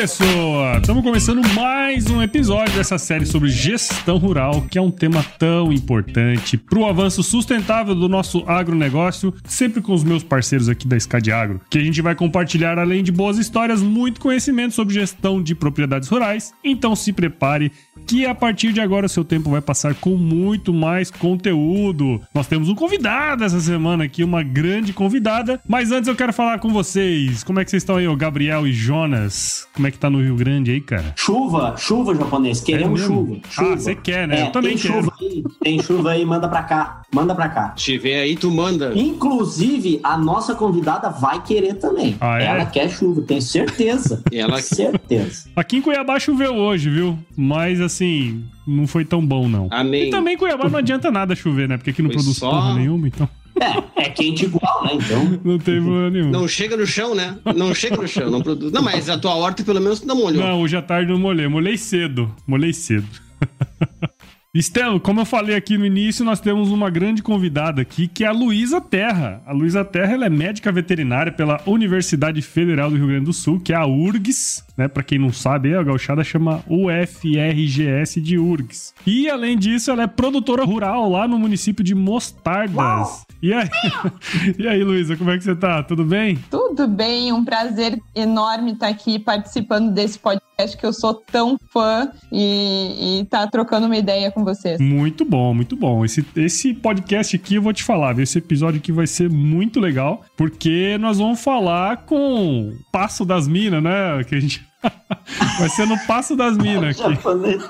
Pessoa? Estamos começando mais um episódio dessa série sobre gestão rural, que é um tema tão importante para o avanço sustentável do nosso agronegócio, sempre com os meus parceiros aqui da Scad Agro, que a gente vai compartilhar, além de boas histórias, muito conhecimento sobre gestão de propriedades rurais. Então se prepare que a partir de agora o seu tempo vai passar com muito mais conteúdo. Nós temos um convidado essa semana aqui, uma grande convidada, mas antes eu quero falar com vocês. Como é que vocês estão aí, ô Gabriel e Jonas? Como é que tá no Rio Grande aí, cara? Chuva, chuva japonês, queremos É chuva, chuva. Ah, você quer, né? É, Eu também tem quero. Chuva aí, tem chuva aí, manda pra cá, manda pra cá. Tiver aí, tu manda. Inclusive, a nossa convidada vai querer também. Ah, é? Ela quer chuva, tenho certeza. Ela- certeza. Aqui em Cuiabá choveu hoje, viu? Mas assim, não foi tão bom, não. Amém. E também Cuiabá não adianta nada chover, né? Porque aqui não Foi produz só- porra nenhuma, então É, é quente igual, né? Então, não tem problema nenhum. Não chega no chão, né? Não chega no chão, não produz. Não, mas a tua horta pelo menos não molhou. Não, hoje à tarde não molhei. Molhei cedo. Molhei cedo. Estelo, como eu falei aqui no início, nós temos uma grande convidada aqui, que é a Luísa Terra. A Luísa Terra ela é médica veterinária pela Universidade Federal do Rio Grande do Sul, que é a URGS, né? Pra quem não sabe, a gauchada chama UFRGS de URGS. E além disso, ela é produtora rural lá no município de Mostardas. E aí, e aí, Luísa, como é que você tá? Tudo bem? Tudo bem, um prazer enorme estar aqui participando desse podcast que eu sou tão fã e, e tá trocando uma ideia com vocês. Muito bom, muito bom. Esse, esse podcast aqui, eu vou te falar, esse episódio aqui vai ser muito legal, porque nós vamos falar com o Passo das Minas, né? Que a gente. Vai ser no Passo das Minas aqui. japonês.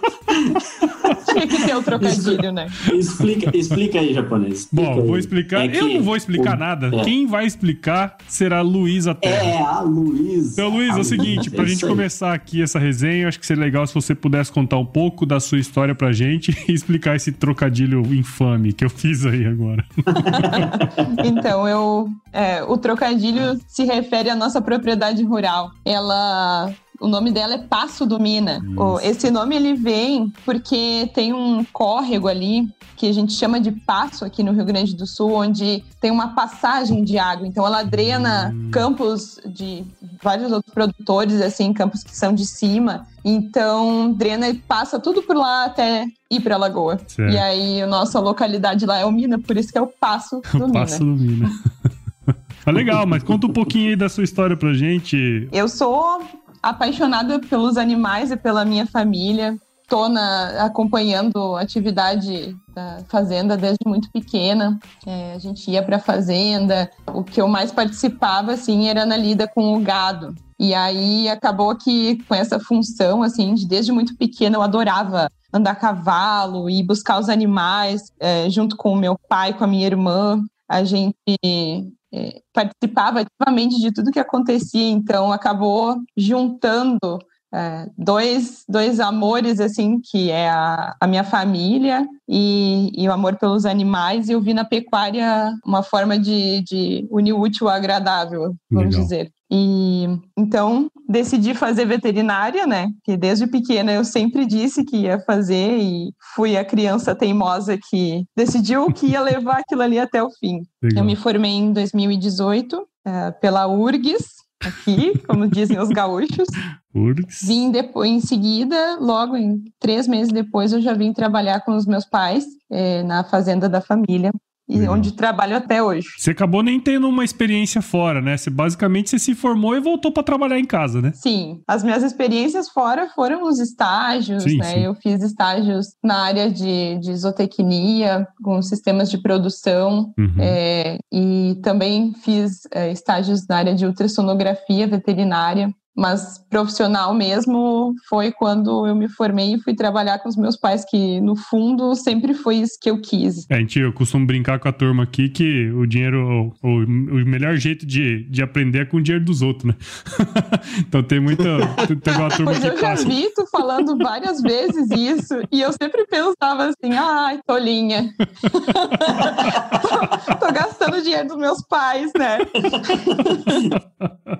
Tinha que ter o trocadilho, né? Explica, explica aí, japonês. Explica Bom, aí. vou explicar. É eu que não vou explicar o- nada. é. Quem vai explicar será a Luísa Terra. É a Luísa. Então, Luiz, A é o seguinte, Luísa, pra é gente começar aqui essa resenha, eu acho que seria legal se você pudesse contar um pouco da sua história pra gente e explicar esse trocadilho infame que eu fiz aí agora. Então, eu, é, o trocadilho se refere à nossa propriedade rural. Ela, o nome dela é Passo do Mina. O- esse nome ele vem porque tem um córrego ali que a gente chama de passo aqui no Rio Grande do Sul, onde tem uma passagem de água. Então, ela drena campos de vários outros produtores, assim, campos que são de cima. Então, drena e passa tudo por lá até ir para a lagoa. Certo. E aí, a nossa localidade lá é o Mina, por isso que é o Passo do O Mina. Passo do Mina. Tá legal, mas conta um pouquinho aí da sua história pra gente. Eu sou apaixonada pelos animais e pela minha família. Na, acompanhando a atividade da fazenda desde muito pequena. É, a gente ia para a fazenda. O que eu mais participava assim era na lida com o gado. E aí acabou que com essa função assim, de desde muito pequena eu adorava andar a cavalo e buscar os animais é, junto com o meu pai, com a minha irmã. A gente participava ativamente de tudo que acontecia, então acabou juntando é, dois, dois amores, assim, que é a, a minha família e, e o amor pelos animais, e eu vi na pecuária uma forma de, de unir útil ao agradável, vamos Legal. dizer. E então decidi fazer veterinária, né? Que desde pequena eu sempre disse que ia fazer e fui a criança teimosa que decidiu que ia levar aquilo ali até o fim. Legal. Eu me formei em 2018 eh, pela URGS, aqui, como dizem os gaúchos. Urgs. Vim depois, em seguida, logo em três meses depois, eu já vim trabalhar com os meus pais eh, na fazenda da família, e Legal. onde trabalho até hoje. Você acabou nem tendo uma experiência fora, né? Você basicamente você se formou e voltou pra trabalhar em casa, né? Sim, as minhas experiências fora foram os estágios, Sim, né? sim. Eu fiz estágios na área de, de zootecnia, com sistemas de produção, Uhum. É, e também fiz é, estágios na área de ultrassonografia veterinária. Mas profissional mesmo foi quando eu me formei e fui trabalhar com os meus pais, que no fundo sempre foi isso que eu quis. É, a gente, eu costumo brincar com a turma aqui que o dinheiro, o, o melhor jeito de, de aprender é com o dinheiro dos outros, né? então tem muita. Tem uma turma pois que eu já passa. vi tu falando várias vezes isso, e eu sempre pensava assim, ai, tolinha. Tô gastando dinheiro dos meus pais, né?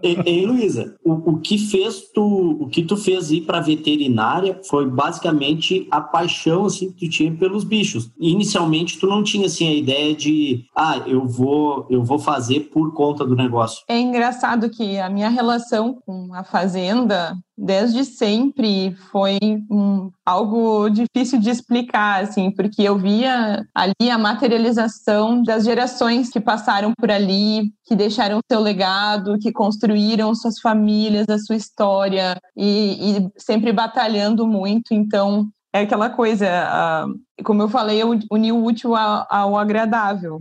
Ei, ei Luísa, o, o que fez tu, o que tu fez ir para veterinária foi basicamente a paixão assim que tu tinha pelos bichos. Inicialmente tu não tinha assim a ideia de, ah, eu vou, eu vou fazer por conta do negócio. É engraçado que a minha relação com a fazenda desde sempre foi um, algo difícil de explicar, assim, porque eu via ali a materialização das gerações que passaram por ali, que deixaram seu legado, que construíram suas famílias, a sua história e, e sempre batalhando muito. Então, é aquela coisa, como eu falei, eu uni o útil ao, ao agradável.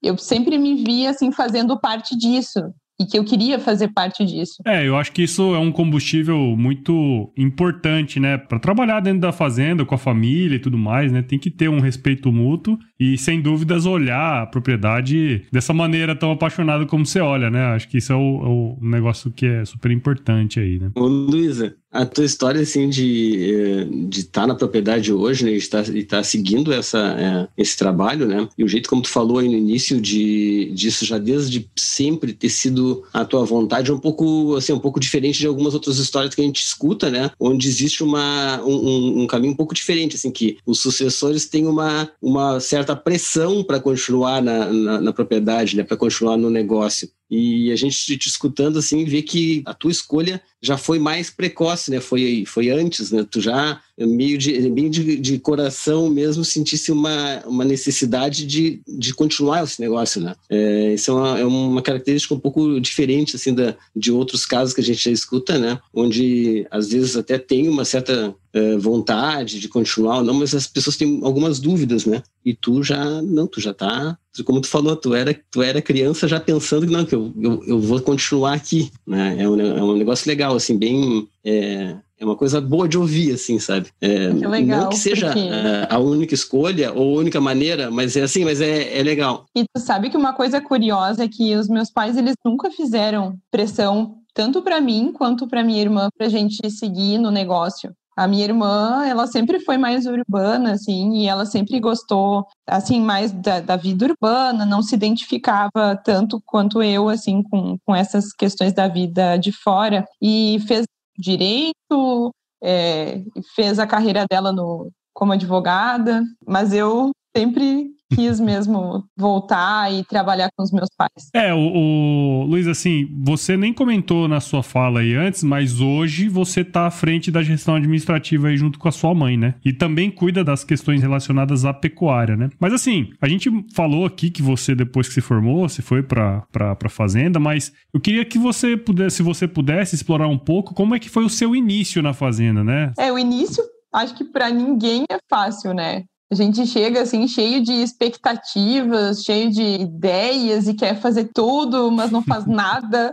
Eu sempre me via assim fazendo parte disso, e que eu queria fazer parte disso. É, eu acho que isso é um combustível muito importante, né, para trabalhar dentro da fazenda com a família e tudo mais, né? Tem que ter um respeito mútuo e sem dúvidas olhar a propriedade dessa maneira tão apaixonada como você olha, né? Acho que isso é o, o negócio que é super importante aí, né? Ô, Luísa, a tua história, assim, de eh, estar tá na propriedade hoje, né, e estar, e estar seguindo essa, é, esse trabalho, né, e o jeito como tu falou aí no início de, disso já desde sempre ter sido a tua vontade, é um pouco, assim, um pouco diferente de algumas outras histórias que a gente escuta, né, onde existe uma, um, um caminho um pouco diferente, assim, que os sucessores têm uma, uma certa pressão para continuar na, na, na propriedade, né, para continuar no negócio. E a gente te escutando assim vê que a tua escolha já foi mais precoce, né? Foi, foi antes, né? Tu já meio de meio de, de coração mesmo sentisse uma, uma necessidade de, de continuar esse negócio, né? É, isso é uma, é uma característica um pouco diferente assim da, de outros casos que a gente já escuta, né? Onde às vezes até tem uma certa é, vontade de continuar ou não, mas as pessoas têm algumas dúvidas, né? E tu já não, tu já tá como tu falou, tu era, tu era criança já pensando que não, que eu, eu, eu vou continuar aqui, né? É um, é um negócio legal, assim, bem... É, é uma coisa boa de ouvir, assim, sabe? É, legal, não que seja porque... a, a única escolha ou a única maneira, mas é assim, mas é, é legal. E tu sabe que uma coisa curiosa é que os meus pais, eles nunca fizeram pressão tanto para mim quanto para minha irmã para a gente seguir no negócio. A minha irmã, ela sempre foi mais urbana, assim, e ela sempre gostou, assim, mais da, da, vida urbana, não se identificava tanto quanto eu, assim, com, com essas questões da vida de fora, e fez direito, é, fez a carreira dela no, como advogada, mas eu sempre quis mesmo voltar e trabalhar com os meus pais. É, o, o, Luiz, assim, você nem comentou na sua fala aí antes, mas hoje você tá à frente da gestão administrativa aí junto com a sua mãe, né? E também cuida das questões relacionadas à pecuária, né? Mas assim, a gente falou aqui que você, depois que se formou, você foi pra, pra, pra fazenda, mas eu queria que você pudesse, se você pudesse explorar um pouco como é que foi o seu início na fazenda, né? É, o início acho que para ninguém é fácil, né? A gente chega assim cheio de expectativas, cheio de ideias e quer fazer tudo, mas não faz nada.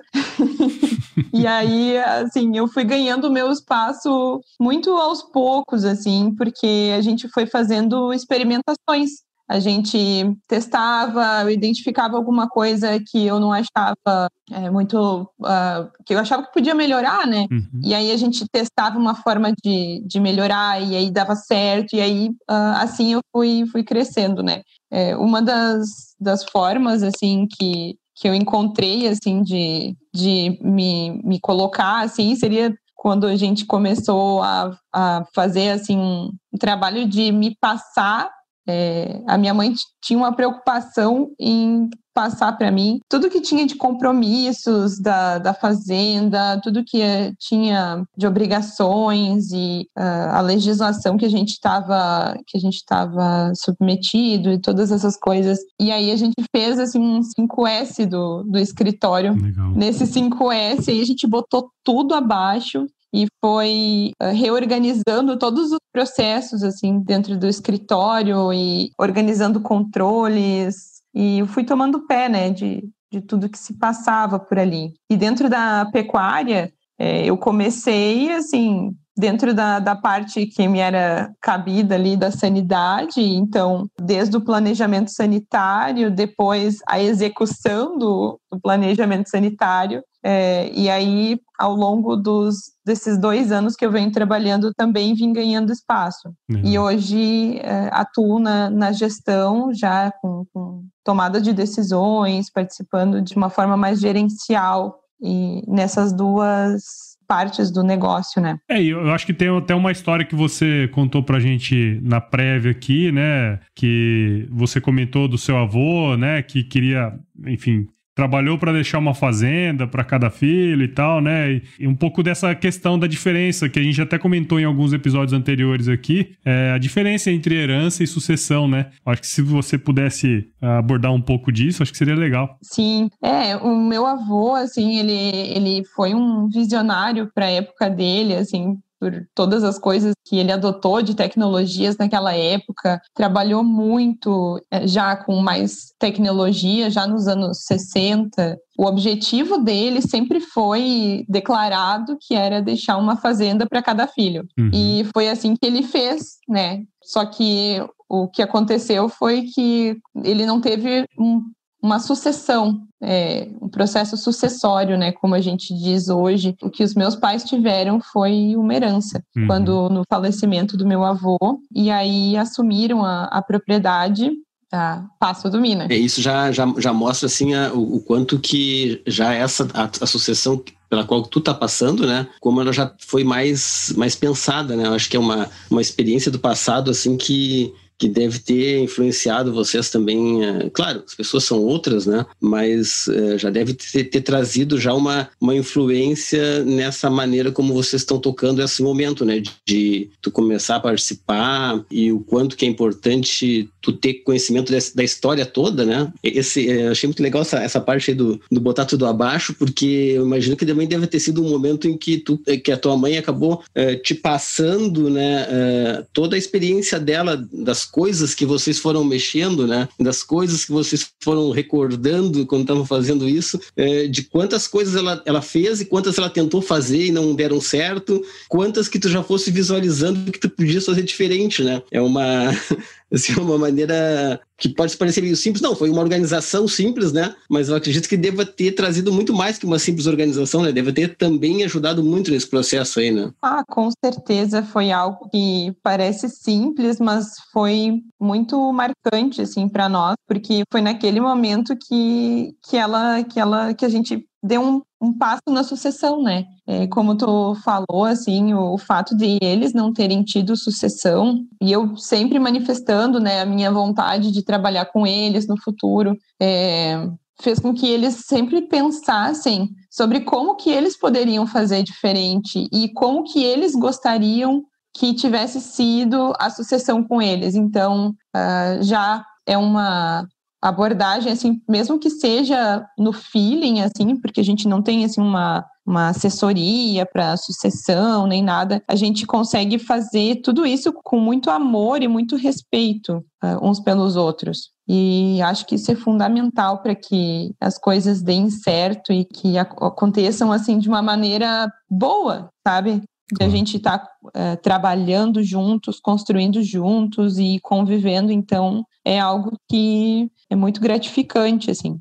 e aí, assim, eu fui ganhando meu espaço muito aos poucos, assim, porque a gente foi fazendo experimentações a gente testava, eu identificava alguma coisa que eu não achava é, muito. Uh, que eu achava que podia melhorar, né? Uhum. E aí a gente testava uma forma de, de melhorar, e aí dava certo, e aí uh, assim eu fui, fui crescendo, né? É, uma das, das formas, assim, que, que eu encontrei, assim, de, de me, me colocar, assim, seria quando a gente começou a, a fazer, assim, um trabalho de me passar é, a minha mãe tinha uma preocupação em passar para mim tudo que tinha de compromissos da, da fazenda, tudo que tinha de obrigações e uh, a legislação que a gente estava que a gente estava submetido e todas essas coisas. E aí a gente fez assim um 5S do, do escritório. Legal. Nesse 5S aí a gente botou tudo abaixo e foi uh, reorganizando todos os processos assim dentro do escritório e organizando controles. E eu fui tomando pé né de, de tudo que se passava por ali. E dentro da pecuária É, eu comecei, assim, dentro da, da parte que me era cabida ali da sanidade, então, desde o planejamento sanitário, depois a execução do, do planejamento sanitário, é, e aí, ao longo dos, desses dois anos que eu venho trabalhando, também vim ganhando espaço. Uhum. E hoje é, atuo na, na gestão, já com, com tomada de decisões, participando de uma forma mais gerencial e nessas duas partes do negócio, né? É, eu acho que tem até uma história que você contou pra gente na prévia aqui, né? Que você comentou do seu avô, né? Que queria, enfim, trabalhou para deixar uma fazenda para cada filho e tal, né? E, um pouco dessa questão da diferença que a gente até comentou em alguns episódios anteriores aqui, é a diferença entre herança e sucessão, né? Acho que se você pudesse ah, abordar um pouco disso, acho que seria legal. Sim, é, o meu avô, assim, ele, ele foi um visionário para a época dele, assim, por todas as coisas que ele adotou de tecnologias naquela época, trabalhou muito eh, já com mais tecnologia, já nos anos 60. O objetivo dele sempre foi declarado que era deixar uma fazenda para cada filho. Uhum. E foi assim que ele fez, né? Só que o que aconteceu foi que ele não teve um uma sucessão, é, um processo sucessório, né, como a gente diz hoje. O que os meus pais tiveram foi uma herança, uhum. quando no falecimento do meu avô, e aí assumiram a, a propriedade a Passo do Minas. É, isso já, já, já mostra assim a, o, o, quanto que já essa a, a sucessão pela qual tu tá passando, né? Como ela já foi mais mais pensada, né? Eu acho que é uma, uma experiência do passado assim que que deve ter influenciado vocês também. É, claro, as pessoas são outras, né? Mas é, já deve ter, ter, trazido já uma, uma influência nessa maneira como vocês estão tocando esse momento, né? De, de tu começar a participar e o quanto que é importante tu ter conhecimento da história toda, né? Esse, é, achei muito legal essa, essa parte aí do, do botar tudo abaixo, porque eu imagino que também deve ter sido um momento em que tu, que a tua mãe acabou te passando, né? Toda a experiência dela das coisas que vocês foram mexendo, né? Das coisas que vocês foram recordando quando estavam fazendo isso, é, de quantas coisas ela, ela fez e quantas ela tentou fazer e não deram certo, quantas que tu já fosse visualizando que tu podia fazer diferente, né? É uma assim, uma maneira que pode parecer meio simples. Não, foi uma organização simples, né? Mas eu acredito que deva ter trazido muito mais que uma simples organização, né? Deve ter também ajudado muito nesse processo aí, né? Ah, com certeza foi algo que parece simples, mas foi muito marcante, assim, para nós, porque foi naquele momento que, que ela, que ela, que a gente deu um, um passo na sucessão, né? É, como tu falou, assim, o, o, fato de eles não terem tido sucessão e eu sempre manifestando, né, a minha vontade de trabalhar com eles no futuro, é, fez com que eles sempre pensassem sobre como que eles poderiam fazer diferente e como que eles gostariam que tivesse sido a sucessão com eles. Então, uh, já é uma abordagem, assim, mesmo que seja no feeling, assim, porque a gente não tem, assim, uma, uma assessoria para sucessão, nem nada, a gente consegue fazer tudo isso com muito amor e muito respeito uh, uns pelos outros. E acho que isso é fundamental para que as coisas deem certo e que aconteçam, assim, de uma maneira boa, sabe? De a gente estar tá, é, trabalhando juntos, construindo juntos e convivendo, então é algo que é muito gratificante, assim.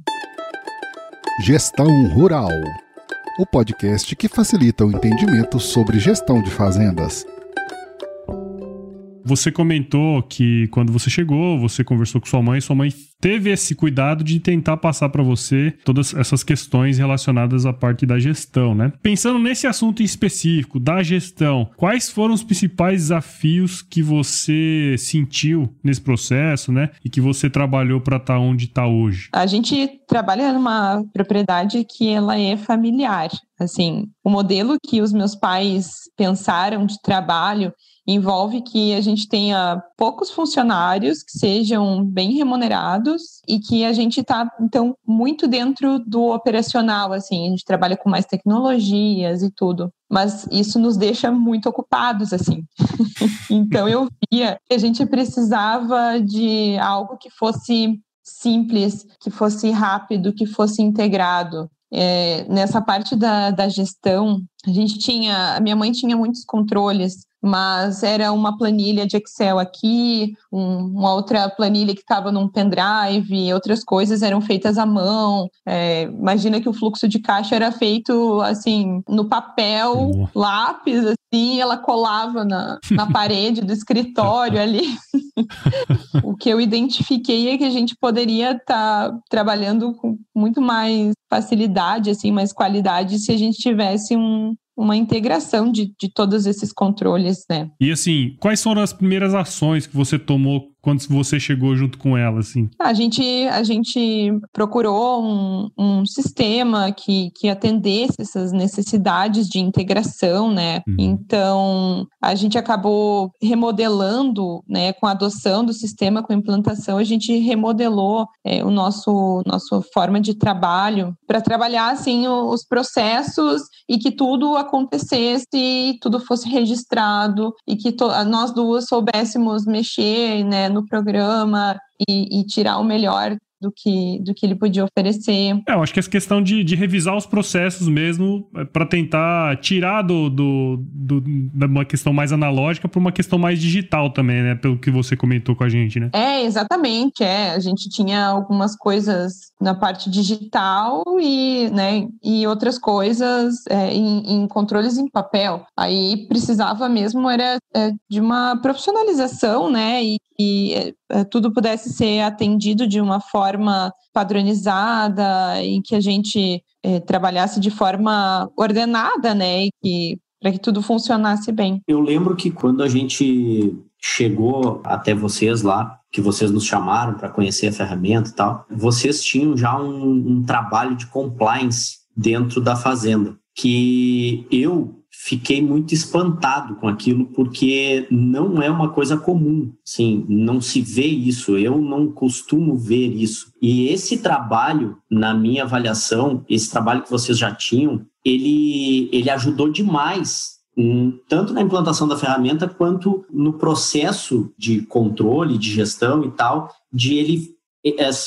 Gestão Rural, o podcast que facilita o entendimento sobre gestão de fazendas. Você comentou que quando você chegou, você conversou com sua mãe, sua mãe teve esse cuidado de tentar passar para você todas essas questões relacionadas à parte da gestão, né? Pensando nesse assunto específico, da gestão, quais foram os principais desafios que você sentiu nesse processo, né? E que você trabalhou para estar tá onde está hoje? A gente trabalha numa propriedade que ela é familiar. Assim, o modelo que os meus pais pensaram de trabalho envolve que a gente tenha poucos funcionários que sejam bem remunerados e que a gente está, então, muito dentro do operacional, assim, a gente trabalha com mais tecnologias e tudo. Mas isso nos deixa muito ocupados, assim. então, eu via que a gente precisava de algo que fosse simples, que fosse rápido, que fosse integrado. é, nessa parte da, da gestão, a gente tinha, a minha mãe tinha muitos controles mas era uma planilha de Excel aqui, um, uma outra planilha que estava num pendrive, outras coisas eram feitas à mão. É, imagina que o fluxo de caixa era feito assim no papel, lápis, assim, ela colava na, na parede do escritório ali. o que eu identifiquei é que a gente poderia estar tá trabalhando com muito mais facilidade, assim, mais qualidade se a gente tivesse um, uma integração de, de todos esses controles, né? E assim, quais foram as primeiras ações que você tomou quando você chegou junto com ela, assim? A gente, a gente procurou um, um sistema que, que atendesse essas necessidades de integração, né? Uhum. Então, a gente acabou remodelando, né? Com a adoção do sistema, com a implantação, a gente remodelou é, o nosso nossa forma de trabalho para trabalhar, assim, os processos e que tudo acontecesse, tudo fosse registrado e que nós duas soubéssemos mexer, né? No programa e, e tirar o melhor do que, do que ele podia oferecer. É, eu acho que essa questão de, de revisar os processos mesmo é, para tentar tirar do, do, do, da uma questão mais analógica para uma questão mais digital também, né? Pelo que você comentou com a gente, né? É, exatamente. É. A gente tinha algumas coisas na parte digital e, né, e outras coisas é, em, em, controles em papel. Aí precisava mesmo era é, de uma profissionalização, né? E, e é, tudo pudesse ser atendido de uma forma padronizada, em que a gente é, trabalhasse de forma ordenada, né? E que para que tudo funcionasse bem. Eu lembro que quando a gente chegou até vocês lá, que vocês nos chamaram para conhecer a ferramenta e tal, vocês tinham já um, um trabalho de compliance dentro da fazenda, que eu fiquei muito espantado com aquilo, porque não é uma coisa comum, sim, não se vê isso, eu não costumo ver isso. E esse trabalho, na minha avaliação, esse trabalho que vocês já tinham, ele, ele ajudou demais tanto na implantação da ferramenta quanto no processo de controle, de gestão e tal, de ele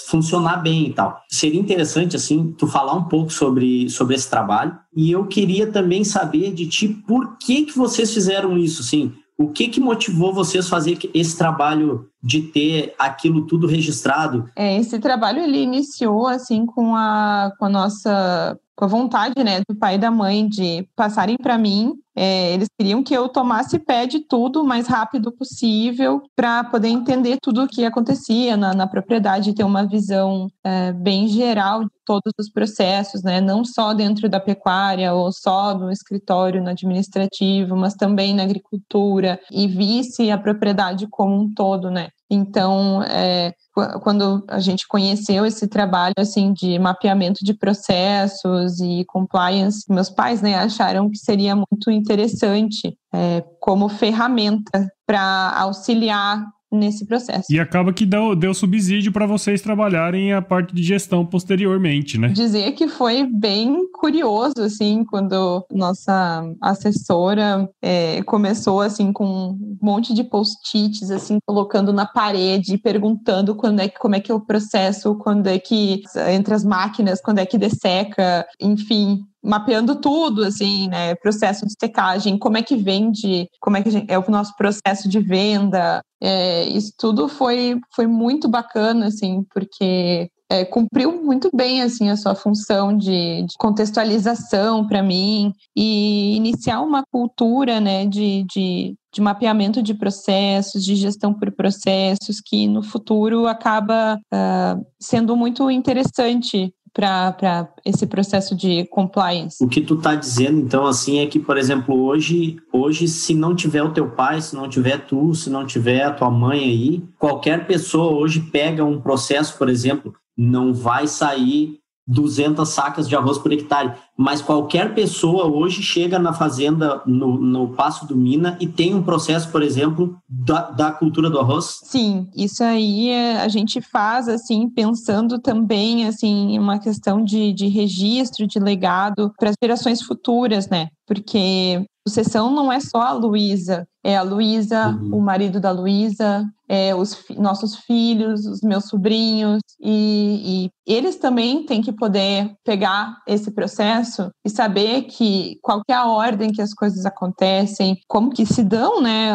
funcionar bem e tal. Seria interessante, assim, tu falar um pouco sobre, sobre esse trabalho. E eu queria também saber de ti por que que vocês fizeram isso, assim. O que que motivou vocês a fazer esse trabalho de ter aquilo tudo registrado? É, esse trabalho ele iniciou assim com a, com a nossa com a vontade, né, do pai e da mãe de passarem para mim. É, eles queriam que eu tomasse pé de tudo o mais rápido possível para poder entender tudo o que acontecia na, na propriedade, ter uma visão é, bem geral de todos os processos, né, não só dentro da pecuária ou só no escritório, no administrativo, mas também na agricultura e visse a propriedade como um todo, né. Então, é, quando a gente conheceu esse trabalho assim de mapeamento de processos e compliance, meus pais né, acharam que seria muito interessante é, como ferramenta para auxiliar nesse processo. E acaba que deu, deu subsídio para vocês trabalharem a parte de gestão posteriormente, né? Dizer que foi bem curioso, assim, quando nossa assessora é, começou, assim, com um monte de post-its, assim, colocando na parede, perguntando quando é que, como é que é o processo, quando é que, entre as máquinas, quando é que desseca, enfim, mapeando tudo, assim, né? Processo de secagem, como é que vende, como é que gente, é o nosso processo de venda. É, isso tudo foi, foi muito bacana, assim, porque é, cumpriu muito bem assim a sua função de, de contextualização para mim e iniciar uma cultura né, de, de, de, mapeamento de processos, de gestão por processos, que no futuro acaba uh, sendo muito interessante para esse processo de compliance. O que tu está dizendo, então, assim, é que, por exemplo, hoje, hoje, se não tiver o teu pai, se não tiver tu, se não tiver a tua mãe aí, qualquer pessoa hoje pega um processo, por exemplo, não vai sair 200 sacas de arroz por hectare. Mas qualquer pessoa hoje chega na fazenda, no, no Passo do Mina, e tem um processo, por exemplo, da, da cultura do arroz? Sim, isso aí é, a gente faz, assim, pensando também, assim, uma questão de, de registro, de legado para as gerações futuras, né? Porque sucessão não é só a Luísa, é a Luísa, uhum. o marido da Luísa, é, os nossos filhos, os meus sobrinhos, e, e, eles também têm que poder pegar esse processo e saber que qual que é a ordem que as coisas acontecem, como que se dão, né,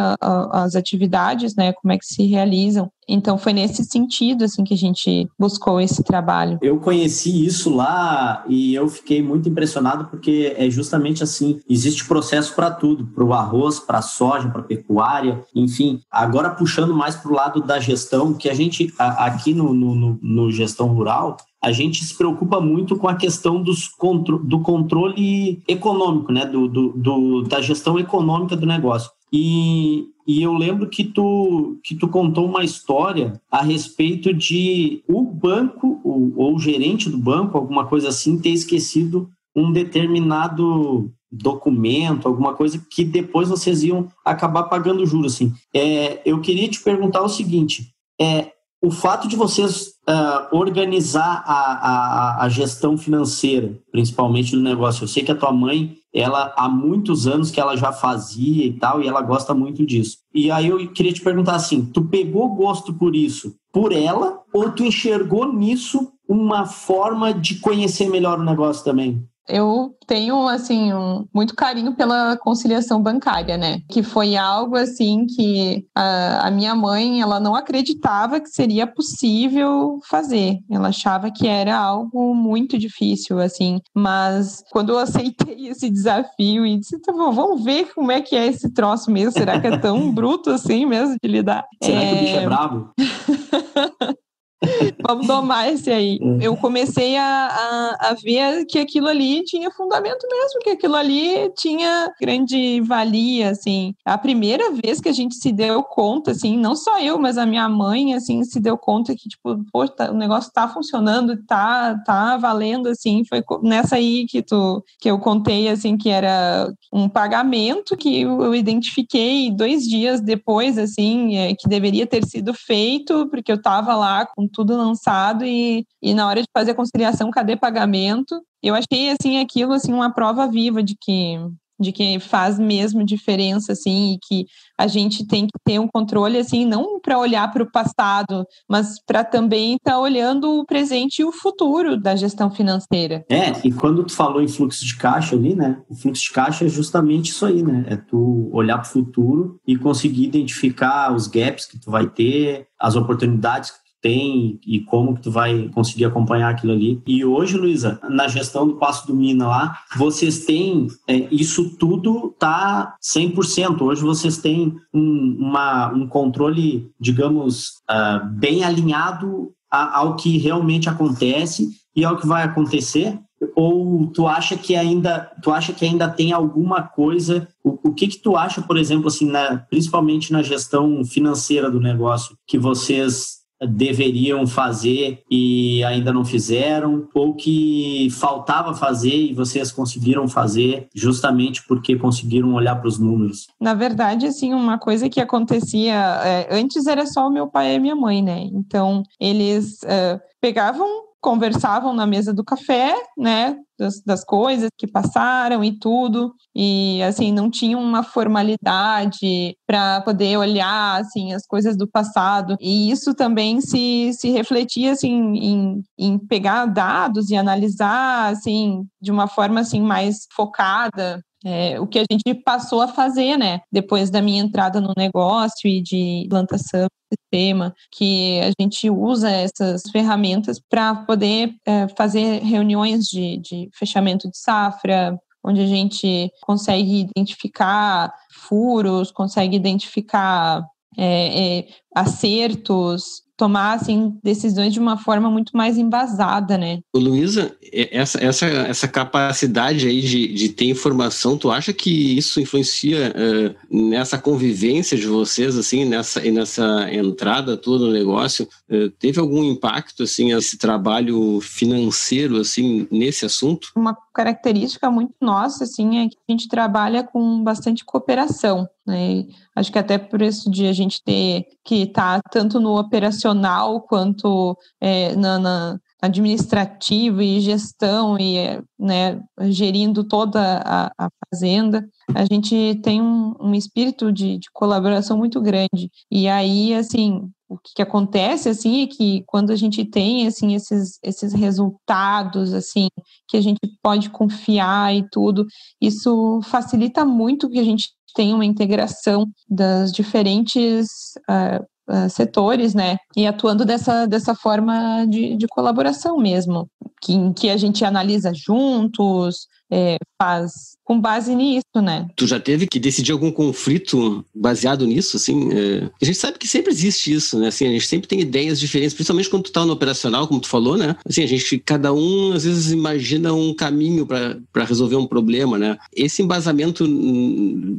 as atividades, né, como é que se realizam. Então foi nesse sentido assim que a gente buscou esse trabalho. Eu conheci isso lá e eu fiquei muito impressionado porque é justamente assim, existe processo para tudo, para o arroz, para a soja, para pecuária, enfim. Agora puxando mais para o lado da gestão, que a gente aqui no, no, no gestão rural a gente se preocupa muito com a questão dos contro do controle econômico, né? Do, do, do, da gestão econômica do negócio. E, e eu lembro que tu, que tu contou uma história a respeito de o banco, ou, ou o gerente do banco, alguma coisa assim, ter esquecido um determinado documento, alguma coisa que depois vocês iam acabar pagando juros. Assim. É, eu queria te perguntar o seguinte: é, o fato de vocês uh, organizar a, a, a, gestão financeira, principalmente do negócio, eu sei que a tua mãe, ela há muitos anos que ela já fazia e tal, e ela gosta muito disso. E aí eu queria te perguntar assim: tu pegou gosto por isso por ela, ou tu enxergou nisso uma forma de conhecer melhor o negócio também? Eu tenho, assim, um, muito carinho pela conciliação bancária, né? Que foi algo, assim, que a, a, minha mãe, ela não acreditava que seria possível fazer. Ela achava que era algo muito difícil, assim. Mas quando eu aceitei esse desafio e disse, tá bom, vamos ver como é que é esse troço mesmo. Será que é tão bruto assim mesmo de lidar? Será é... que o bicho é bravo? Vamos domar esse aí. Uhum. Eu comecei a, a, a, ver que aquilo ali tinha fundamento mesmo, que aquilo ali tinha grande valia, assim. A primeira vez que a gente se deu conta, assim, não só eu, mas a minha mãe, assim, se deu conta que, tipo, pô, tá, o negócio tá funcionando, tá, tá valendo, assim, foi nessa aí que tu, que eu contei, assim, que era um pagamento que eu identifiquei dois dias depois, assim, é, que deveria ter sido feito, porque eu tava lá com tudo lançado e, e na hora de fazer a conciliação, cadê pagamento? Eu achei, assim, aquilo, assim, uma prova viva de que de que faz mesmo diferença, assim, e que a gente tem que ter um controle, assim, não para olhar para o passado, mas para também estar tá olhando o presente e o futuro da gestão financeira. É, e quando tu falou em fluxo de caixa ali, né, o fluxo de caixa é justamente isso aí, né, é tu olhar para o futuro e conseguir identificar os gaps que tu vai ter, as oportunidades que tem e como que tu vai conseguir acompanhar aquilo ali. E hoje, Luísa, na gestão do Passo do Mina lá, vocês têm, é, isso tudo tá 100%. Hoje vocês têm um, uma, um controle, digamos, uh, bem alinhado a, ao que realmente acontece e ao que vai acontecer ou tu acha que ainda tu acha que ainda tem alguma coisa o, o que que tu acha por exemplo assim na, principalmente na gestão financeira do negócio que vocês deveriam fazer e ainda não fizeram, ou que faltava fazer e vocês conseguiram fazer justamente porque conseguiram olhar para os números? Na verdade, assim, uma coisa que acontecia é, antes era só o meu pai e minha mãe, né? Então, eles uh, pegavam conversavam na mesa do café, né, das, das, coisas que passaram e tudo, e assim não tinham uma formalidade para poder olhar assim as coisas do passado. E isso também se, se refletia assim em, em pegar dados e analisar assim de uma forma assim mais focada é, o que a gente passou a fazer, né? Depois da minha entrada no negócio e de plantação sistema, que a gente usa essas ferramentas para poder é, fazer reuniões de, de fechamento de safra, onde a gente consegue identificar furos, consegue identificar é, é, acertos, tomar assim, decisões de uma forma muito mais embasada, né? Luísa, essa, essa, essa capacidade aí de, de ter informação, tu acha que isso influencia uh, nessa convivência de vocês, assim, nessa, nessa entrada toda no negócio? Uh, teve algum impacto, assim, esse trabalho financeiro, assim, nesse assunto? Uma característica muito nossa, assim, é que a gente trabalha com bastante cooperação. Né? Acho que até por isso de a gente ter que estar tá tanto no operacional quanto é, na, na, administrativo e gestão e né, gerindo toda a, a fazenda, a gente tem um, um espírito de, de, colaboração muito grande. E aí, assim, o que, que, acontece, assim, é que quando a gente tem, assim, esses, esses resultados, assim, que a gente pode confiar e tudo, isso facilita muito que a gente tenha uma integração das diferentes uh, uh, setores, né? E atuando dessa, dessa forma de, de colaboração mesmo, que, em que a gente analisa juntos, é, faz com base nisso, né? Tu já teve que decidir algum conflito baseado nisso, assim? É... A gente sabe que sempre existe isso, né? Assim, a gente sempre tem ideias diferentes, principalmente quando tu tá no operacional, como tu falou, né? Assim, a gente, cada um, às vezes, imagina um caminho para resolver um problema, né? Esse embasamento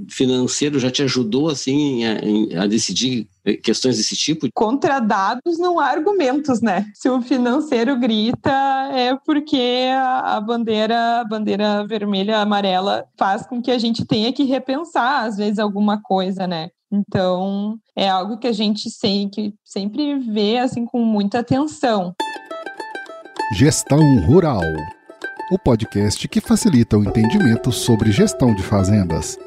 financeiro já te ajudou, assim, a, a decidir questões desse tipo? Contra dados não há argumentos, né? Se o financeiro grita, é porque a bandeira, a bandeira vermelha, amarela faz com que a gente tenha que repensar, às vezes, alguma coisa, né? Então, é algo que a gente sempre, sempre vê assim com muita atenção. Gestão Rural o podcast que facilita o entendimento sobre gestão de fazendas.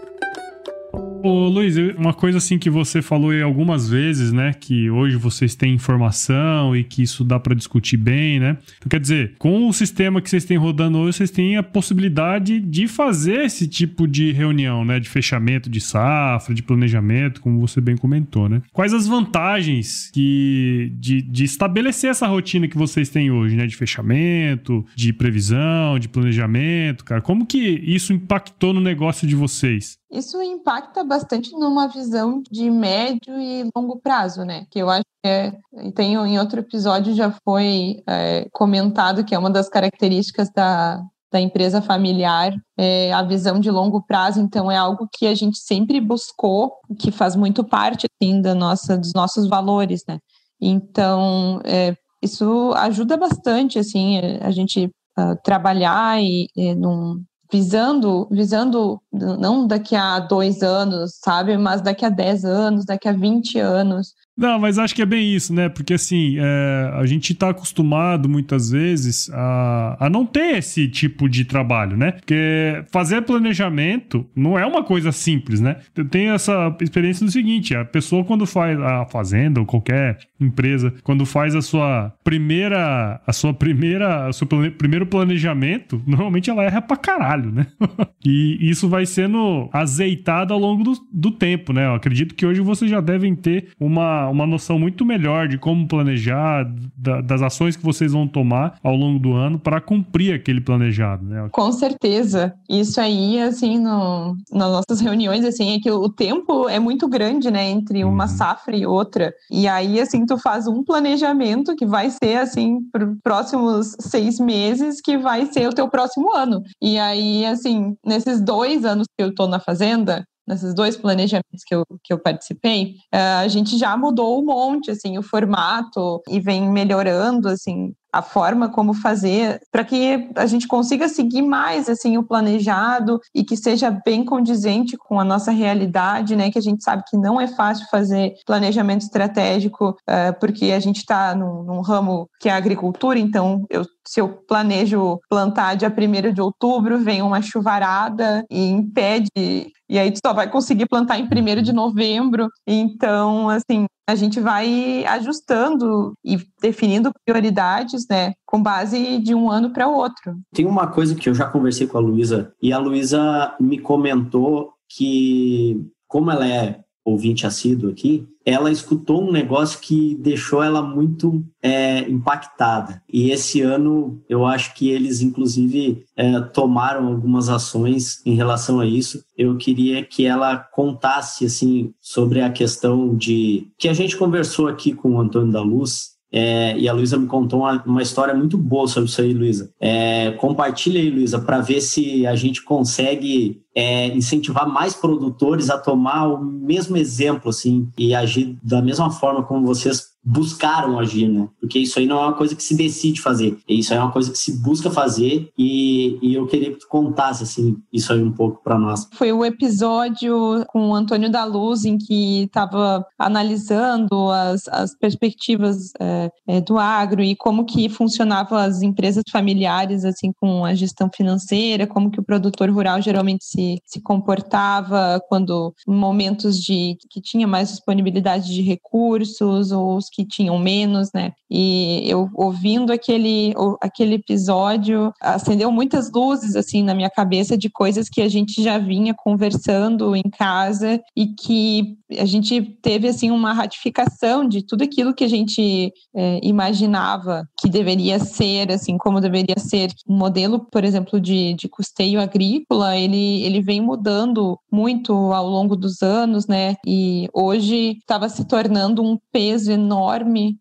Ô, Luiz, uma coisa assim que você falou algumas vezes, né? Que hoje vocês têm informação e que isso dá para discutir bem, né? Então, quer dizer, com o sistema que vocês têm rodando hoje, vocês têm a possibilidade de fazer esse tipo de reunião, né? De fechamento de safra, de planejamento, como você bem comentou, né? Quais as vantagens que, de, de estabelecer essa rotina que vocês têm hoje, né? De fechamento, de previsão, de planejamento, cara? Como que isso impactou no negócio de vocês? Isso impacta bastante numa visão de médio e longo prazo, né? Que eu acho que é, tem em outro episódio já foi é, comentado que é uma das características da, da empresa familiar, é, a visão de longo prazo, então é algo que a gente sempre buscou, que faz muito parte assim, da nossa, dos nossos valores, né? Então, é, isso ajuda bastante, assim, a gente uh, trabalhar e, e num, visando, visando não daqui a dois anos, sabe, mas daqui a dez anos, daqui a vinte anos, não, mas acho que é bem isso, né? Porque assim, é, a gente está acostumado muitas vezes a, a não ter esse tipo de trabalho, né? Porque fazer planejamento não é uma coisa simples, né? Eu tenho essa experiência do seguinte: a pessoa, quando faz a fazenda ou qualquer empresa, quando faz a sua primeira, a sua primeira, o seu plane, primeiro planejamento, normalmente ela erra pra caralho, né? e isso vai sendo azeitado ao longo do, do tempo, né? Eu acredito que hoje vocês já devem ter uma uma, noção muito melhor de como planejar, da, das ações que vocês vão tomar ao longo do ano para cumprir aquele planejado, né? Com certeza. Isso aí, assim, no, nas nossas reuniões, assim, é que o tempo é muito grande, né, entre uma uhum. safra e outra. E aí, assim, tu faz um planejamento que vai ser, assim, para os próximos seis meses, que vai ser o teu próximo ano. E aí, assim, nesses dois anos que eu estou na fazenda, nesses dois planejamentos que eu, que eu participei, eh, a gente já mudou um monte, assim, o formato e vem melhorando, assim, a forma como fazer para que a gente consiga seguir mais assim o planejado e que seja bem condizente com a nossa realidade, né? Que a gente sabe que não é fácil fazer planejamento estratégico uh, porque a gente está num, num, ramo que é a agricultura, então eu, se eu planejo plantar dia 1 de outubro, vem uma chuvarada e impede e aí tu só vai conseguir plantar em 1 de novembro. Então, assim, a gente vai ajustando e definindo prioridades, né, com base de um ano para outro. Tem uma coisa que eu já conversei com a Luísa e a Luísa me comentou que como ela é ouvinte assíduo aqui, ela escutou um negócio que deixou ela muito é, impactada. E esse ano, eu acho que eles, inclusive, é, tomaram algumas ações em relação a isso. Eu queria que ela contasse, assim, sobre a questão de... Que a gente conversou aqui com o Antônio da Luz, é, e a Luísa me contou uma, uma, história muito boa sobre isso aí, Luísa. É, compartilha aí, Luísa, para ver se a gente consegue é, incentivar mais produtores a tomar o mesmo exemplo, assim, e agir da mesma forma como vocês buscaram agir, né? Porque isso aí não é uma coisa que se decide fazer, isso aí é uma coisa que se busca fazer e, e eu queria que tu contasse, assim, isso aí um pouco para nós. Foi o episódio com o Antônio da Luz em que estava analisando as, as perspectivas é, é, do agro e como que funcionavam as empresas familiares, assim, com a gestão financeira, como que o produtor rural geralmente se, se comportava quando momentos de que tinha mais disponibilidade de recursos ou os que tinham menos, né? E eu ouvindo aquele, aquele episódio, acendeu muitas luzes assim na minha cabeça de coisas que a gente já vinha conversando em casa e que a gente teve assim uma ratificação de tudo aquilo que a gente é, imaginava que deveria ser, assim como deveria ser. O modelo, por exemplo, de, de custeio agrícola, ele, ele vem mudando muito ao longo dos anos, né? E hoje estava se tornando um peso enorme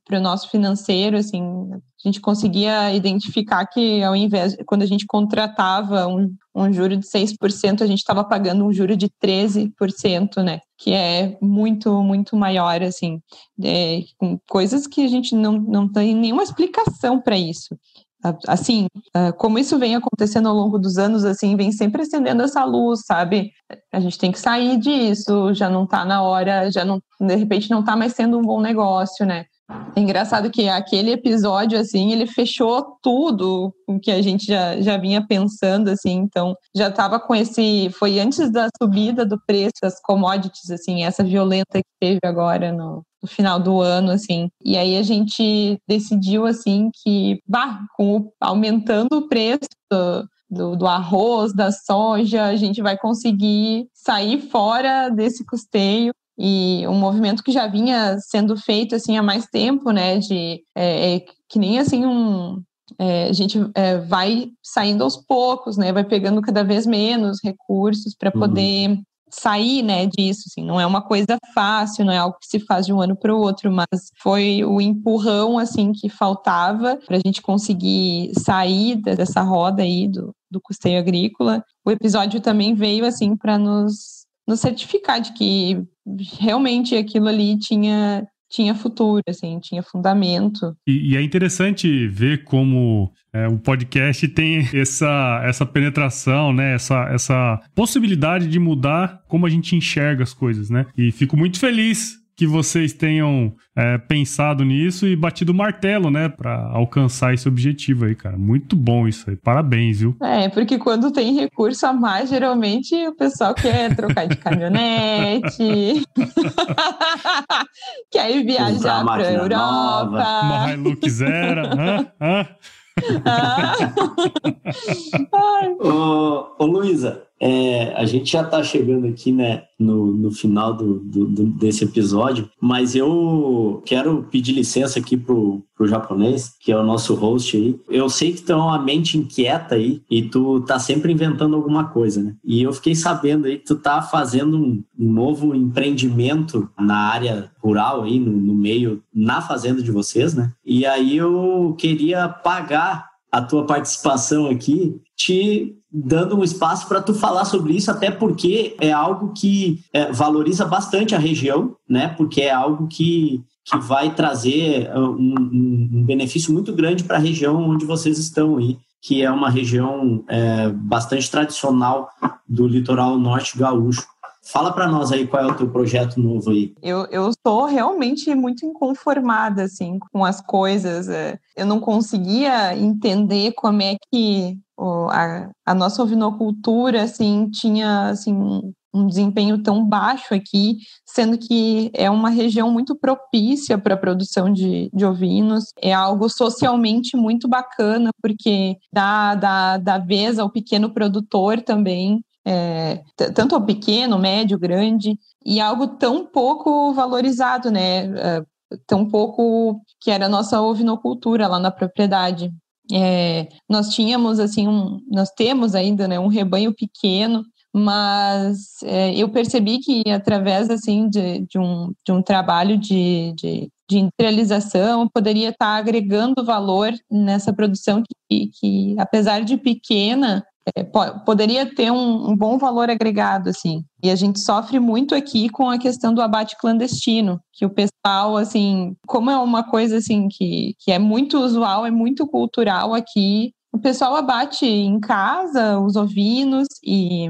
para o nosso financeiro, assim, a gente conseguia identificar que ao invés, quando a gente contratava um, um juro de 6%, a gente estava pagando um juro de 13%, né? Que é muito, muito maior, assim. É, coisas que a gente não, não tem nenhuma explicação para isso assim, como isso vem acontecendo ao longo dos anos, assim, vem sempre acendendo essa luz, sabe? A gente tem que sair disso, já não está na hora, já não, de repente não está mais sendo um bom negócio, né? É engraçado que aquele episódio, assim, ele fechou tudo o que a gente já, já vinha pensando, assim, então já estava com esse. Foi antes da subida do preço das commodities, assim, essa violenta que teve agora no, no final do ano, assim. E aí a gente decidiu, assim, que, bah, com o, aumentando o preço do, do, arroz, da soja, a gente vai conseguir sair fora desse custeio e um movimento que já vinha sendo feito assim há mais tempo, né? De é, é, que nem assim um é, a gente é, vai saindo aos poucos, né? Vai pegando cada vez menos recursos para uhum. poder uhum. Sair, né? Disso, assim. Não é uma coisa fácil, não é algo que se faz de um ano para o outro, mas foi o empurrão assim que faltava para a gente conseguir sair dessa roda aí do, do custeio agrícola. O episódio também veio assim para nos nos certificar de que realmente aquilo ali tinha tinha futuro, assim, tinha fundamento. E, e é interessante ver como é, o podcast tem essa, essa penetração, né? Essa, essa possibilidade de mudar como a gente enxerga as coisas, né? E fico muito feliz que vocês tenham é, pensado nisso e batido o martelo, né, para alcançar esse objetivo aí, cara. Muito bom isso aí. Parabéns, viu? É, porque quando tem recurso a mais, geralmente o pessoal quer trocar de caminhonete, quer ir viajar para Europa. Nova. Uma Hilux Zero, hã? hã? Ah. Ô, Luísa, é, a gente já está chegando aqui né, no, no final do, do, do, desse episódio, mas eu quero pedir licença aqui pro, pro japonês, que é o nosso host aí. Eu sei que tu é uma mente inquieta aí e tu tá sempre inventando alguma coisa, né? E eu fiquei sabendo aí que tu tá fazendo um, um novo empreendimento na área rural aí, no, no meio, na fazenda de vocês, né? E aí eu queria pagar a tua participação aqui, te dando um espaço para tu falar sobre isso, até porque é algo que é, valoriza bastante a região, né? Porque é algo que, que vai trazer uh, um, um benefício muito grande para a região onde vocês estão aí, que é uma região é, bastante tradicional do litoral norte gaúcho. Fala para nós aí qual é o teu projeto novo aí. Eu, eu estou realmente muito inconformada assim com as coisas. É. Eu não conseguia entender como é que a, a nossa ovinocultura assim tinha assim um desempenho tão baixo aqui, sendo que é uma região muito propícia para a produção de, de ovinos. É algo socialmente muito bacana, porque dá, dá, dá vez ao pequeno produtor também é, tanto ao pequeno, médio, grande, e algo tão pouco valorizado, né? É, tão pouco que era a nossa ovinocultura lá na propriedade. É, nós tínhamos assim um, nós temos ainda né, um rebanho pequeno mas é, eu percebi que através assim de, de, um, de um trabalho de, de, de industrialização poderia estar agregando valor nessa produção que, que apesar de pequena é, poderia ter um, um, bom valor agregado, assim. E a gente sofre muito aqui com a questão do abate clandestino, que o pessoal, assim, como é uma coisa, assim, que, que é muito usual, é muito cultural aqui, o pessoal abate em casa os ovinos e,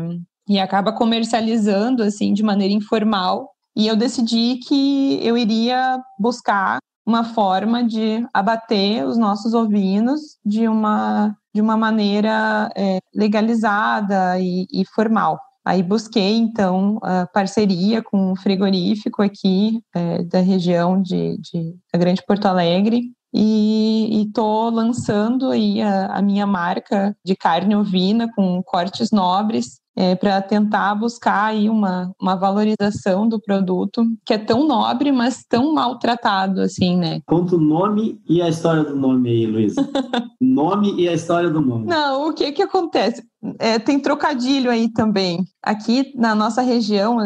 e acaba comercializando, assim, de maneira informal. E eu decidi que eu iria buscar uma forma de abater os nossos ovinos de uma de uma maneira é, legalizada e, e, formal. Aí busquei, então, a parceria com um frigorífico aqui é, da região de, de, da Grande Porto Alegre e estou lançando aí a, a, minha marca de carne ovina com cortes nobres é, para tentar buscar aí uma, uma valorização do produto que é tão nobre, mas tão maltratado, assim, né? Conta o nome e a história do nome aí, Luísa. nome e a história do nome. Não, o que que acontece? É, tem trocadilho aí também. Aqui na nossa região,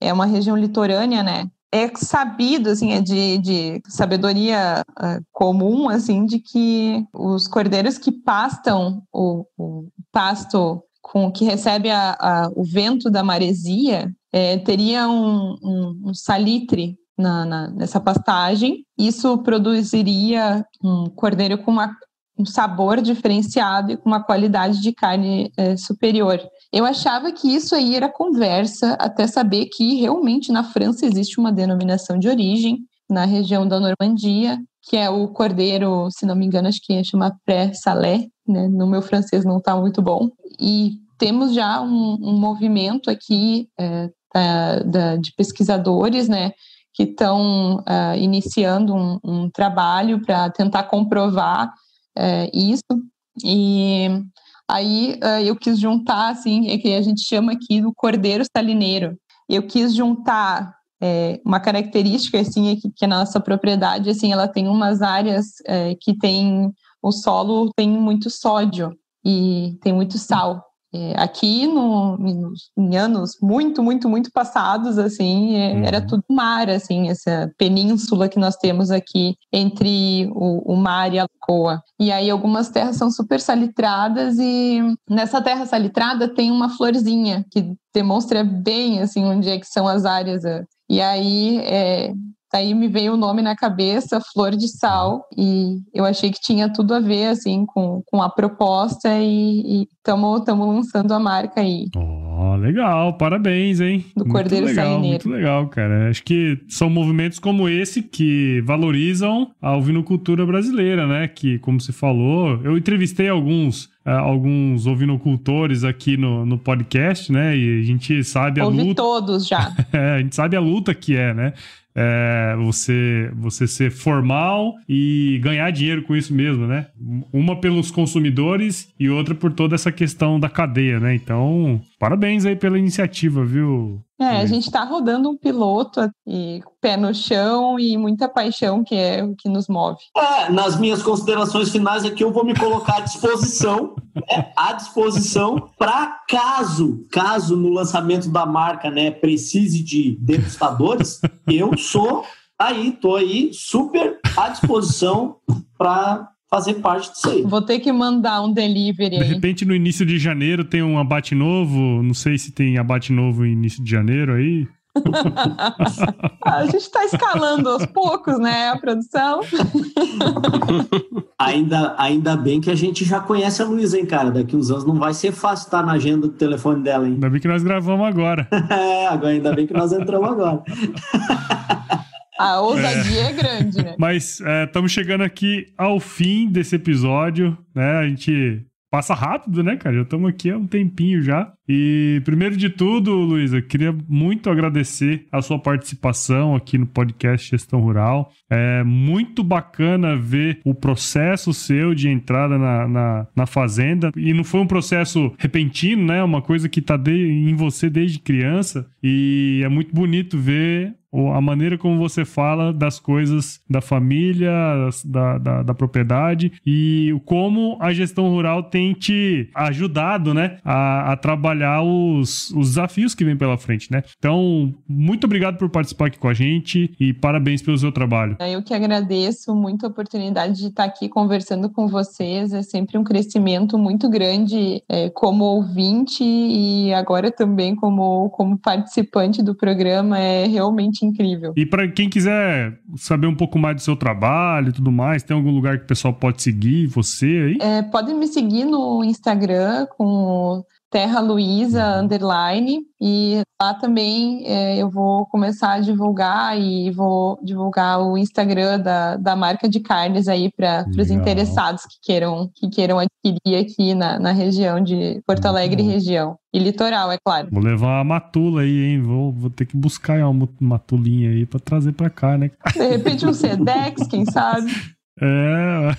é uma região litorânea, né? É sabido, assim, é de, de sabedoria uh, comum, assim, de que os cordeiros que pastam o, o pasto com que recebe a, a, o vento da maresia é, teria um, um, um salitre na, na, nessa pastagem. Isso produziria um cordeiro com uma, um sabor diferenciado e com uma qualidade de carne é, superior. Eu achava que isso aí era conversa, até saber que realmente na França existe uma denominação de origem, na região da Normandia, que é o cordeiro, se não me engano, acho que chama pré-salé, né? No meu francês não está muito bom. E temos já um, um movimento aqui é, da, da, de pesquisadores, né? Que estão uh, é, iniciando um, um trabalho para tentar comprovar uh, isso. E aí uh, eu quis juntar, assim, é que a gente chama aqui do cordeiro salineiro. Eu quis juntar é, uma característica assim é que, que, a nossa propriedade assim ela tem umas áreas é, que tem o solo tem muito sódio e tem muito sal é, aqui no, em anos muito muito muito passados assim é, uhum. era tudo mar assim essa península que nós temos aqui entre o, o mar e a lagoa e aí algumas terras são super salitradas e nessa terra salitrada tem uma florzinha que demonstra bem assim onde é que são as áreas e aí, é, aí me veio o nome na cabeça, Flor de Sal, e eu achei que tinha tudo a ver, assim, com, com a proposta e estamos lançando a marca aí. Oh, legal, parabéns, hein? Do muito Cordeiro legal, Muito legal, cara. Acho que são movimentos como esse que valorizam a ovinocultura brasileira, né? Que, como você falou, eu entrevistei alguns uh, alguns ovinocultores aqui no, no podcast, né? E a gente sabe a Ouvi luta. todos já. é, a gente sabe a luta que é, né? É, você, você ser formal e ganhar dinheiro com isso mesmo, né? Uma pelos consumidores e outra por toda essa questão da cadeia, né? Então, parabéns aí pela iniciativa, viu? É, a gente está rodando um piloto e pé no chão e muita paixão que é o que nos move. É, nas minhas considerações finais aqui eu vou me colocar à disposição, né, à disposição para caso, caso no lançamento da marca, né, precise de degustadores, eu sou aí, tô aí super à disposição para fazer parte disso aí. Vou ter que mandar um delivery aí. De repente, no início de janeiro tem um abate novo. Não sei se tem abate novo no início de janeiro aí. a gente está escalando aos poucos, né, a produção. ainda, ainda bem que a gente já conhece a Luísa, hein, cara. Daqui uns anos não vai ser fácil estar na agenda do telefone dela, hein. Ainda bem que nós gravamos agora. é, agora ainda bem que nós entramos agora. A ousadia é, é grande, né? Mas estamos é, chegando aqui ao fim desse episódio, né? A gente passa rápido, né, cara? Já estamos aqui há um tempinho já. E primeiro de tudo, Luísa, queria muito agradecer a sua participação aqui no podcast Gestão Rural. É muito bacana ver o processo seu de entrada na, na, na fazenda. E não foi um processo repentino, né? Uma coisa que está em você desde criança. E é muito bonito ver a maneira como você fala das coisas da família, da, da, da propriedade e como a gestão rural tem te ajudado, né, a, a trabalhar os, os desafios que vem pela frente, né? Então, muito obrigado por participar aqui com a gente e parabéns pelo seu trabalho. Eu que agradeço muito a oportunidade de estar aqui conversando com vocês. É sempre um crescimento muito grande é, como ouvinte e agora também como, como participante do programa. É realmente incrível. E para quem quiser saber um pouco mais do seu trabalho e tudo mais, tem algum lugar que o pessoal pode seguir você aí? É, podem me seguir no Instagram com Terra Luiza uhum. underline e lá também é, eu vou começar a divulgar e vou divulgar o Instagram da, da marca de carnes aí para os interessados que queiram que queiram adquirir aqui na, na região de Porto Alegre uhum. região e litoral é claro. Vou levar uma matula aí, hein? Vou, vou ter que buscar uma matulinha aí para trazer para cá, né? De repente um Sedex, quem sabe? É.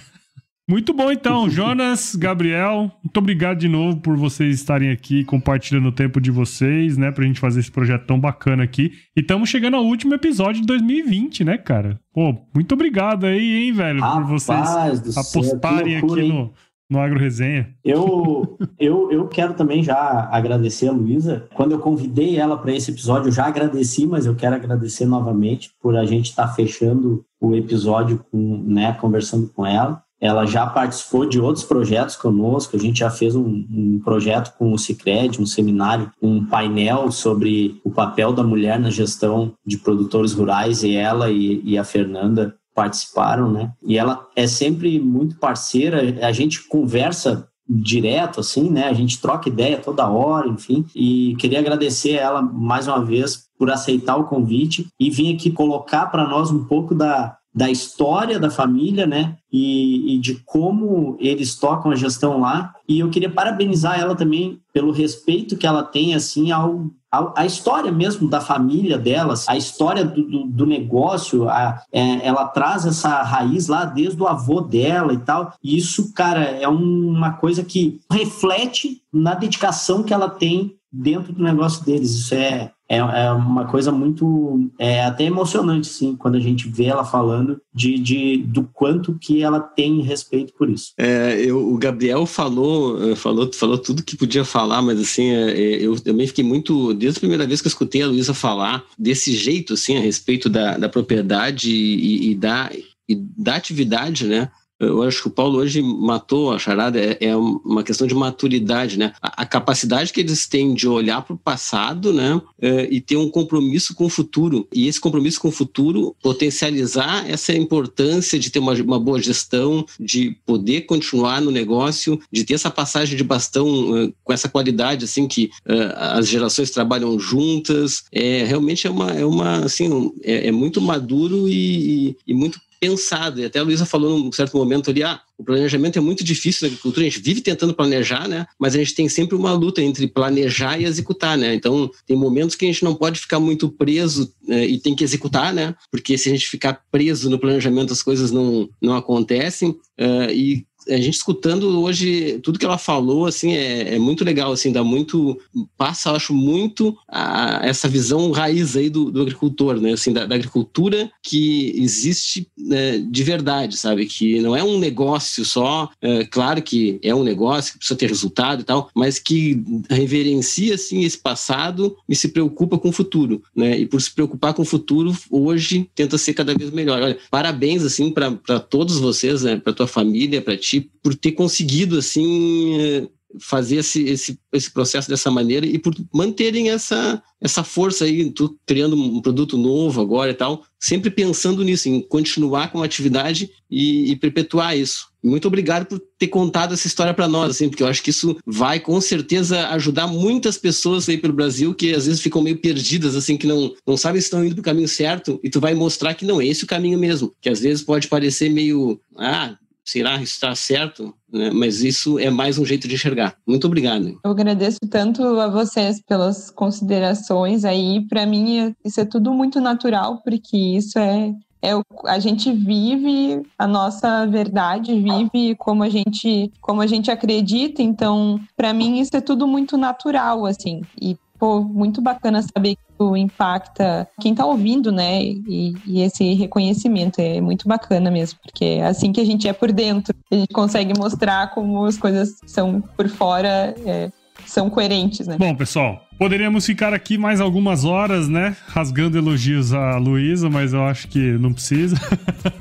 Muito bom, então. Jonas, Gabriel, muito obrigado de novo por vocês estarem aqui compartilhando o tempo de vocês, né? Pra gente fazer esse projeto tão bacana aqui. E estamos chegando ao último episódio de 2020, né, cara? Pô, muito obrigado aí, hein, velho, Rapaz por vocês apostarem céu, aqui no, no Agro Resenha. Eu, eu, eu quero também já agradecer a Luísa. Quando eu convidei ela para esse episódio, eu já agradeci, mas eu quero agradecer novamente por a gente estar tá fechando o episódio com, né, conversando com ela. Ela já participou de outros projetos conosco. A gente já fez um, um projeto com o Cicred, um seminário, um painel sobre o papel da mulher na gestão de produtores rurais. E ela e, e a Fernanda participaram, né? E ela é sempre muito parceira. A gente conversa direto, assim, né? A gente troca ideia toda hora, enfim. E queria agradecer ela mais uma vez por aceitar o convite e vir aqui colocar para nós um pouco da, da história da família, né? E, e, de como eles tocam a gestão lá. E eu queria parabenizar ela também pelo respeito que ela tem, assim, ao, ao a história mesmo da família delas, a história do, do, do negócio. A, é, ela traz essa raiz lá desde o avô dela e tal. E isso, cara, é uma coisa que reflete na dedicação que ela tem dentro do negócio deles. Isso é, é, é uma coisa muito é até emocionante, sim, quando a gente vê ela falando de, de do quanto que ela tem respeito por isso. É, eu, o Gabriel falou, eh, falou, falou tudo que podia falar, mas assim, é, é, eu também fiquei muito, desde a primeira vez que eu escutei a Luísa falar desse jeito, assim, a respeito da, da propriedade e, e da e da atividade, né? Eu acho que o Paulo hoje matou a charada, é, é uma questão de maturidade, né? A, capacidade que eles têm de olhar para o passado, né? É, e ter um compromisso com o futuro. E esse compromisso com o futuro potencializar essa importância de ter uma, boa gestão, de poder continuar no negócio, de ter essa passagem de bastão uh, com essa qualidade, assim, que as gerações trabalham juntas. É, realmente é uma, é uma assim, é, é muito maduro e, e, e muito pensado. E até a Luísa falou num certo momento ali, ah, o planejamento é muito difícil na agricultura, a gente vive tentando planejar, né? Mas a gente tem sempre uma luta entre planejar e executar, né? Então, tem momentos que a gente não pode ficar muito preso né, e tem que executar, né? Porque se a gente ficar preso no planejamento, as coisas não, não acontecem. Uh, e a gente escutando hoje tudo que ela falou, assim, é, é, muito legal, assim, dá muito, passa, acho, muito a, essa visão raiz aí do, do agricultor, né, assim, da, da agricultura que existe né, de verdade, sabe, que não é um negócio só, é, claro que é um negócio que precisa ter resultado e tal, mas que reverencia, assim, esse passado e se preocupa com o futuro, né, e por se preocupar com o futuro, hoje tenta ser cada vez melhor. Olha, parabéns, assim, para todos vocês, né, para tua família, para ti, por ter conseguido assim fazer esse, esse, esse processo dessa maneira e por manterem essa, essa força aí, tu criando um produto novo agora e tal, sempre pensando nisso, em continuar com a atividade e, e perpetuar isso. Muito obrigado por ter contado essa história para nós, assim, porque eu acho que isso vai com certeza ajudar muitas pessoas aí pelo Brasil que às vezes ficam meio perdidas, assim, que não, não sabem se estão indo para o caminho certo, e tu vai mostrar que não é esse o caminho mesmo, que às vezes pode parecer meio, ah, será está certo, né? mas isso é mais um jeito de enxergar. Muito obrigado. Eu agradeço tanto a vocês pelas considerações aí. Para mim, isso é tudo muito natural, porque isso é é a gente vive a nossa verdade, vive como a gente como a gente acredita. Então, para mim isso é tudo muito natural assim. E pô, muito bacana saber que tu impacta quem tá ouvindo, né? E, e, esse reconhecimento é muito bacana mesmo, porque é assim que a gente é por dentro, a gente consegue mostrar como as coisas são por fora. É, são coerentes, né? Bom, pessoal, poderíamos ficar aqui mais algumas horas, né? Rasgando elogios a Luísa, mas eu acho que não precisa.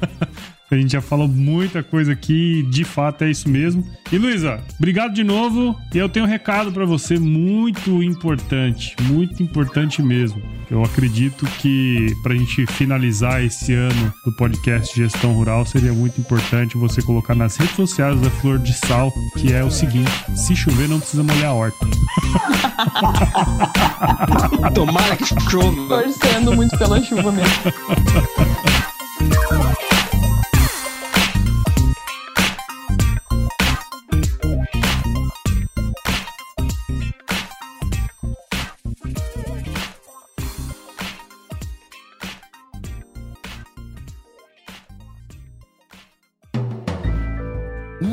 A gente já falou muita coisa aqui, de fato é isso mesmo. E Luísa, obrigado de novo. E eu tenho um recado para você muito importante, muito importante mesmo. Eu acredito que para a gente finalizar esse ano do podcast Gestão Rural seria muito importante você colocar nas redes sociais da Flor de Sal, que é o seguinte: se chover não precisa molhar a horta. Tomara que chova. Torcendo muito pela chuva mesmo.